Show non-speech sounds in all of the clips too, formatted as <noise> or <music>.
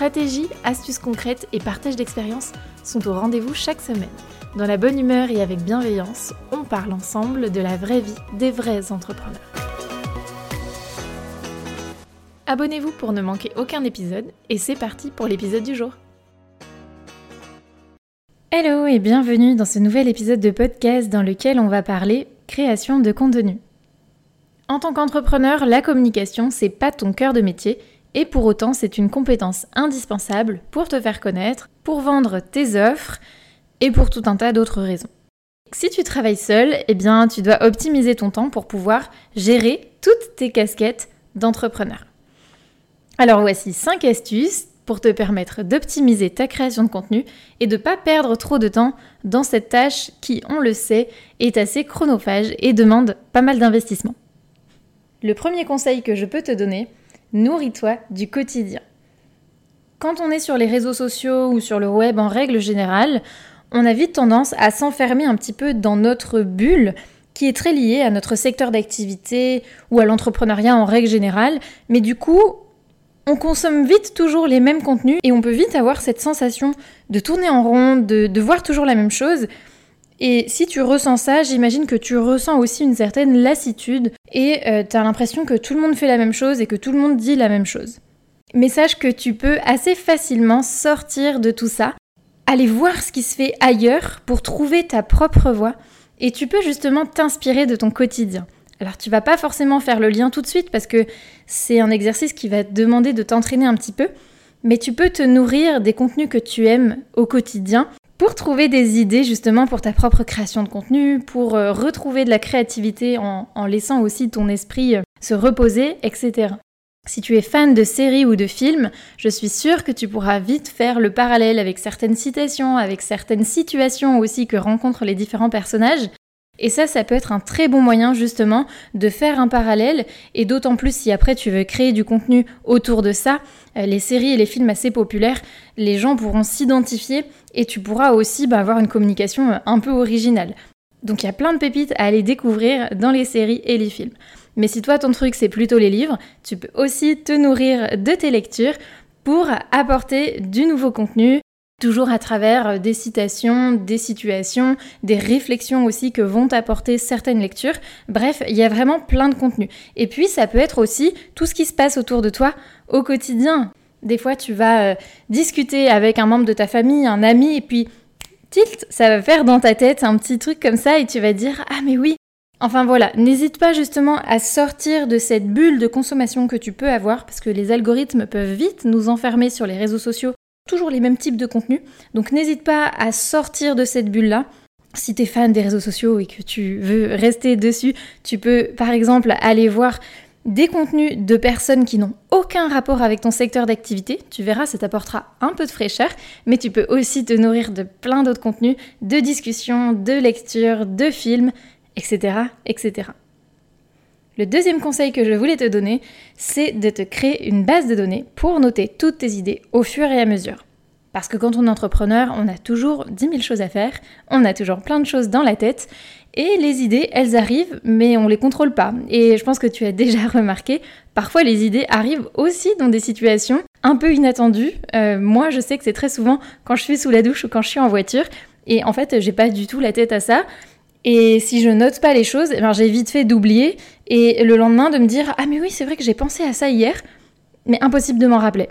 Stratégie, astuces concrètes et partage d'expériences sont au rendez-vous chaque semaine. Dans la bonne humeur et avec bienveillance, on parle ensemble de la vraie vie des vrais entrepreneurs. Abonnez-vous pour ne manquer aucun épisode et c'est parti pour l'épisode du jour. Hello et bienvenue dans ce nouvel épisode de podcast dans lequel on va parler création de contenu. En tant qu'entrepreneur, la communication, c'est pas ton cœur de métier et pour autant, c'est une compétence indispensable pour te faire connaître, pour vendre tes offres et pour tout un tas d'autres raisons. Si tu travailles seul, eh bien, tu dois optimiser ton temps pour pouvoir gérer toutes tes casquettes d'entrepreneur. Alors voici 5 astuces pour te permettre d'optimiser ta création de contenu et de ne pas perdre trop de temps dans cette tâche qui, on le sait, est assez chronophage et demande pas mal d'investissement. Le premier conseil que je peux te donner, Nourris-toi du quotidien. Quand on est sur les réseaux sociaux ou sur le web en règle générale, on a vite tendance à s'enfermer un petit peu dans notre bulle qui est très liée à notre secteur d'activité ou à l'entrepreneuriat en règle générale, mais du coup, on consomme vite toujours les mêmes contenus et on peut vite avoir cette sensation de tourner en rond, de, de voir toujours la même chose et si tu ressens ça, j'imagine que tu ressens aussi une certaine lassitude et euh, tu as l'impression que tout le monde fait la même chose et que tout le monde dit la même chose. Mais sache que tu peux assez facilement sortir de tout ça, aller voir ce qui se fait ailleurs pour trouver ta propre voie et tu peux justement t'inspirer de ton quotidien. Alors tu vas pas forcément faire le lien tout de suite parce que c'est un exercice qui va te demander de t'entraîner un petit peu, mais tu peux te nourrir des contenus que tu aimes au quotidien pour trouver des idées justement pour ta propre création de contenu, pour euh, retrouver de la créativité en, laissant aussi ton esprit euh, se reposer, etc. Si tu es fan de séries ou de films, je suis sûre que tu pourras vite faire le parallèle avec certaines citations, avec certaines situations aussi que rencontrent les différents personnages, et ça, ça peut être un très bon moyen justement de faire un parallèle, et d'autant plus si après tu veux créer du contenu autour de ça, euh, les séries et les films assez populaires, les gens pourront s'identifier et tu pourras aussi bah, avoir une communication euh, un peu originale. Donc il y a plein de pépites à aller découvrir dans les séries et les films. Mais si toi ton truc c'est plutôt les livres, tu peux aussi te nourrir de tes lectures pour apporter du nouveau contenu, toujours à travers euh, des citations, des situations, des réflexions aussi que vont apporter certaines lectures. Bref, il y a vraiment plein de contenu. Et puis ça peut être aussi tout ce qui se passe autour de toi au quotidien. Des fois, tu vas euh, discuter avec un membre de ta famille, un ami, et puis tilt, ça va faire dans ta tête un petit truc comme ça, et tu vas dire Ah, mais oui, Enfin voilà, n'hésite pas justement à sortir de cette bulle de consommation que tu peux avoir, parce que les algorithmes peuvent vite nous enfermer sur les réseaux sociaux toujours les mêmes types de contenus. Donc n'hésite pas à sortir de cette bulle-là. Si tu es fan des réseaux sociaux et que tu veux rester dessus, tu peux par exemple aller voir des contenus de personnes qui n'ont aucun rapport avec ton secteur d'activité. Tu verras, ça t'apportera un peu de fraîcheur, mais tu peux aussi te nourrir de plein d'autres contenus, de discussions, de lectures, de films, etc., etc. Le deuxième conseil que je voulais te donner, c'est de te créer une base de données pour noter toutes tes idées au fur et à mesure. Parce que quand on est entrepreneur, on a toujours 10 000 choses à faire, on a toujours plein de choses dans la tête, et les idées, elles arrivent, mais on les contrôle pas. Et je pense que tu as <laughs> déjà remarqué, parfois les idées arrivent aussi dans des situations un peu inattendues. Euh, moi, je sais que c'est très souvent quand je suis sous la douche ou quand je suis en voiture, et en fait, j'ai pas du tout la tête à ça. Et si je note pas les choses, eh ben, j'ai vite fait d'oublier et le lendemain de me dire ah mais oui c'est vrai que j'ai pensé à ça hier, mais impossible de m'en rappeler.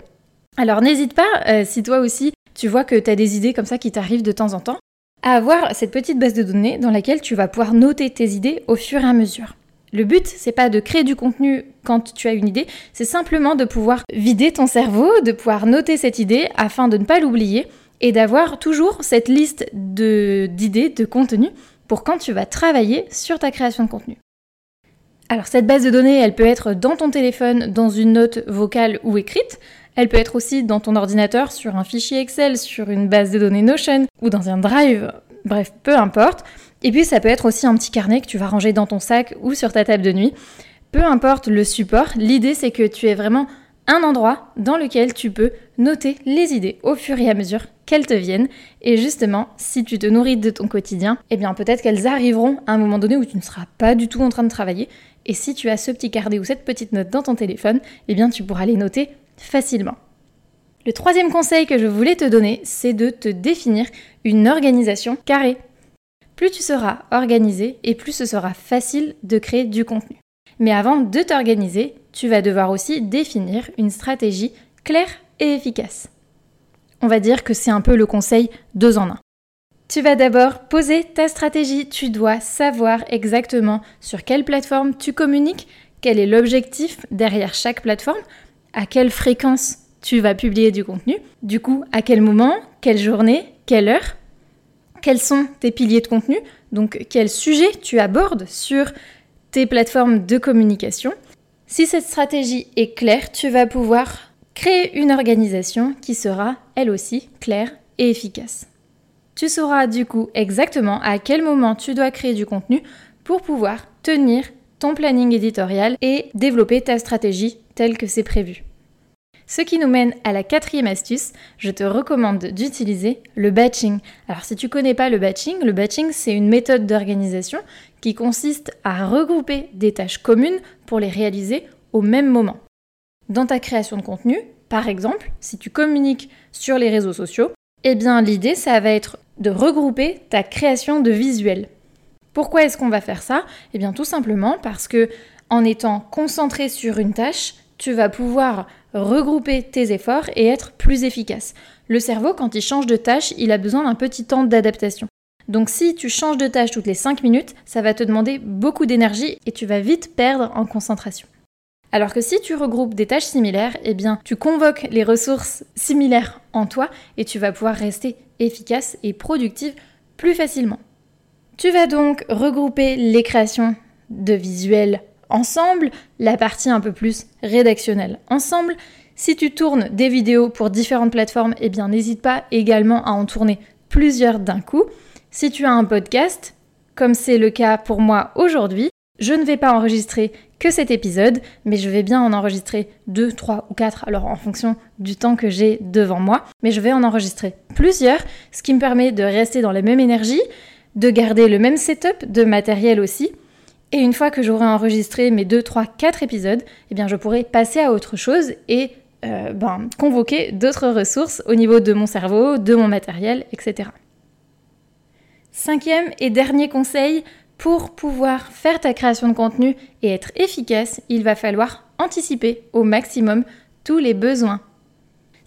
Alors n'hésite pas, euh, si toi aussi tu vois que tu as des idées comme ça qui t'arrivent de temps en temps, à avoir cette petite base de données dans laquelle tu vas pouvoir noter tes idées au fur et à mesure. Le but, c'est pas de créer du contenu quand tu as une idée, c'est simplement de pouvoir vider ton cerveau, de pouvoir noter cette idée afin de ne pas l'oublier et d'avoir toujours cette liste d'idées, de, de contenu pour quand tu vas travailler sur ta création de contenu. Alors cette base de données, elle peut être dans ton téléphone, dans une note vocale ou écrite. Elle peut être aussi dans ton ordinateur, sur un fichier Excel, sur une base de données Notion ou dans un Drive, bref, peu importe. Et puis ça peut être aussi un petit carnet que tu vas ranger dans ton sac ou sur ta table de nuit. Peu importe le support, l'idée c'est que tu aies vraiment un endroit dans lequel tu peux noter les idées au fur et à mesure qu'elles te viennent. Et justement, si tu te nourris de ton quotidien, eh bien peut-être qu'elles arriveront à un moment donné où tu ne seras pas du tout en train de travailler. Et si tu as ce petit carnet ou cette petite note dans ton téléphone, eh bien tu pourras les noter facilement. Le troisième conseil que je voulais te donner, c'est de te définir une organisation carrée. Plus tu seras organisé et plus ce sera facile de créer du contenu. Mais avant de t'organiser, tu vas devoir aussi définir une stratégie claire et efficace. On va dire que c'est un peu le conseil deux en un. Tu vas d'abord poser ta stratégie, tu dois savoir exactement sur quelle plateforme tu communiques, quel est l'objectif derrière chaque plateforme, à quelle fréquence tu vas publier du contenu, du coup à quel moment, quelle journée, quelle heure, quels sont tes piliers de contenu, donc quel sujet tu abordes sur tes plateformes de communication. Si cette stratégie est claire, tu vas pouvoir créer une organisation qui sera, elle aussi, claire et efficace. Tu sauras du coup exactement à quel moment tu dois créer du contenu pour pouvoir tenir ton planning éditorial et développer ta stratégie telle que c'est prévu. Ce qui nous mène à la quatrième astuce, je te recommande d'utiliser le batching. Alors si tu connais pas le batching, le batching c'est une méthode d'organisation qui consiste à regrouper des tâches communes pour les réaliser au même moment. Dans ta création de contenu, par exemple, si tu communiques sur les réseaux sociaux, eh bien l'idée ça va être de regrouper ta création de visuels. Pourquoi est-ce qu'on va faire ça? Eh bien tout simplement parce que en étant concentré sur une tâche, tu vas pouvoir regrouper tes efforts et être plus efficace. Le cerveau, quand il change de tâche, il a besoin d'un petit temps d'adaptation. Donc si tu changes de tâche toutes les 5 minutes, ça va te demander beaucoup d'énergie et tu vas vite perdre en concentration. Alors que si tu regroupes des tâches similaires, eh bien tu convoques les ressources similaires en toi et tu vas pouvoir rester efficace et productive plus facilement. Tu vas donc regrouper les créations de visuels ensemble, la partie un peu plus rédactionnelle ensemble. Si tu tournes des vidéos pour différentes plateformes, eh bien n'hésite pas également à en tourner plusieurs d'un coup. Si tu as un podcast, comme c'est le cas pour moi aujourd'hui, je ne vais pas enregistrer que cet épisode, mais je vais bien en enregistrer deux, trois ou quatre, alors en fonction du temps que j'ai devant moi. Mais je vais en enregistrer plusieurs, ce qui me permet de rester dans la même énergie, de garder le même setup de matériel aussi, et une fois que j'aurai enregistré mes 2, 3, 4 épisodes, eh bien je pourrai passer à autre chose et euh, ben, convoquer d'autres ressources au niveau de mon cerveau, de mon matériel, etc. Cinquième et dernier conseil, pour pouvoir faire ta création de contenu et être efficace, il va falloir anticiper au maximum tous les besoins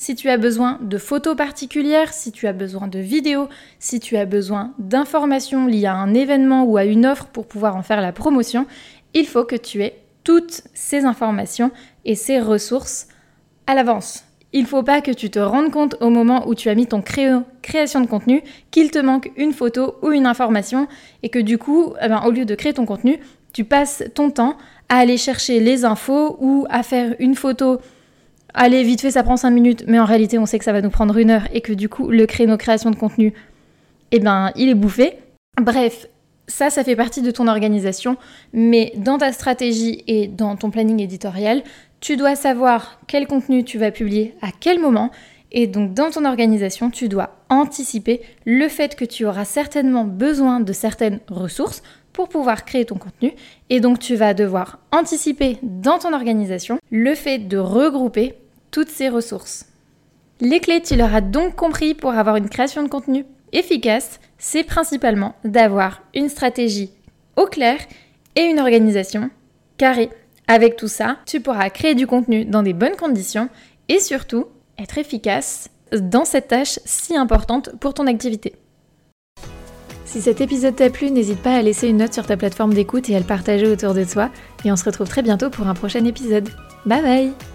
si tu as besoin de photos particulières, si tu as besoin de vidéos, si tu as besoin d'informations liées à un événement ou à une offre pour pouvoir en faire la promotion, il faut que tu aies toutes ces informations et ces ressources à l'avance. Il ne faut pas que tu te rendes compte au moment où tu as mis ton création de contenu qu'il te manque une photo ou une information et que du coup, eh ben, au lieu de créer ton contenu, tu passes ton temps à aller chercher les infos ou à faire une photo allez, vite fait, ça prend 5 minutes, mais en réalité, on sait que ça va nous prendre une heure et que du coup, le créneau création de contenu, eh ben, il est bouffé. Bref, ça, ça fait partie de ton organisation, mais dans ta stratégie et dans ton planning éditorial, tu dois savoir quel contenu tu vas publier à quel moment. Et donc dans ton organisation, tu dois anticiper le fait que tu auras certainement besoin de certaines ressources pour pouvoir créer ton contenu. Et donc tu vas devoir anticiper dans ton organisation le fait de regrouper toutes ces ressources. Les clés, tu l'auras donc compris pour avoir une création de contenu efficace, c'est principalement d'avoir une stratégie au clair et une organisation carrée. Avec tout ça, tu pourras créer du contenu dans des bonnes conditions et surtout être efficace dans cette tâche si importante pour ton activité. Si cet épisode t'a plu, n'hésite pas à laisser une note sur ta plateforme d'écoute et à le partager autour de toi. Et on se retrouve très bientôt pour un prochain épisode. Bye bye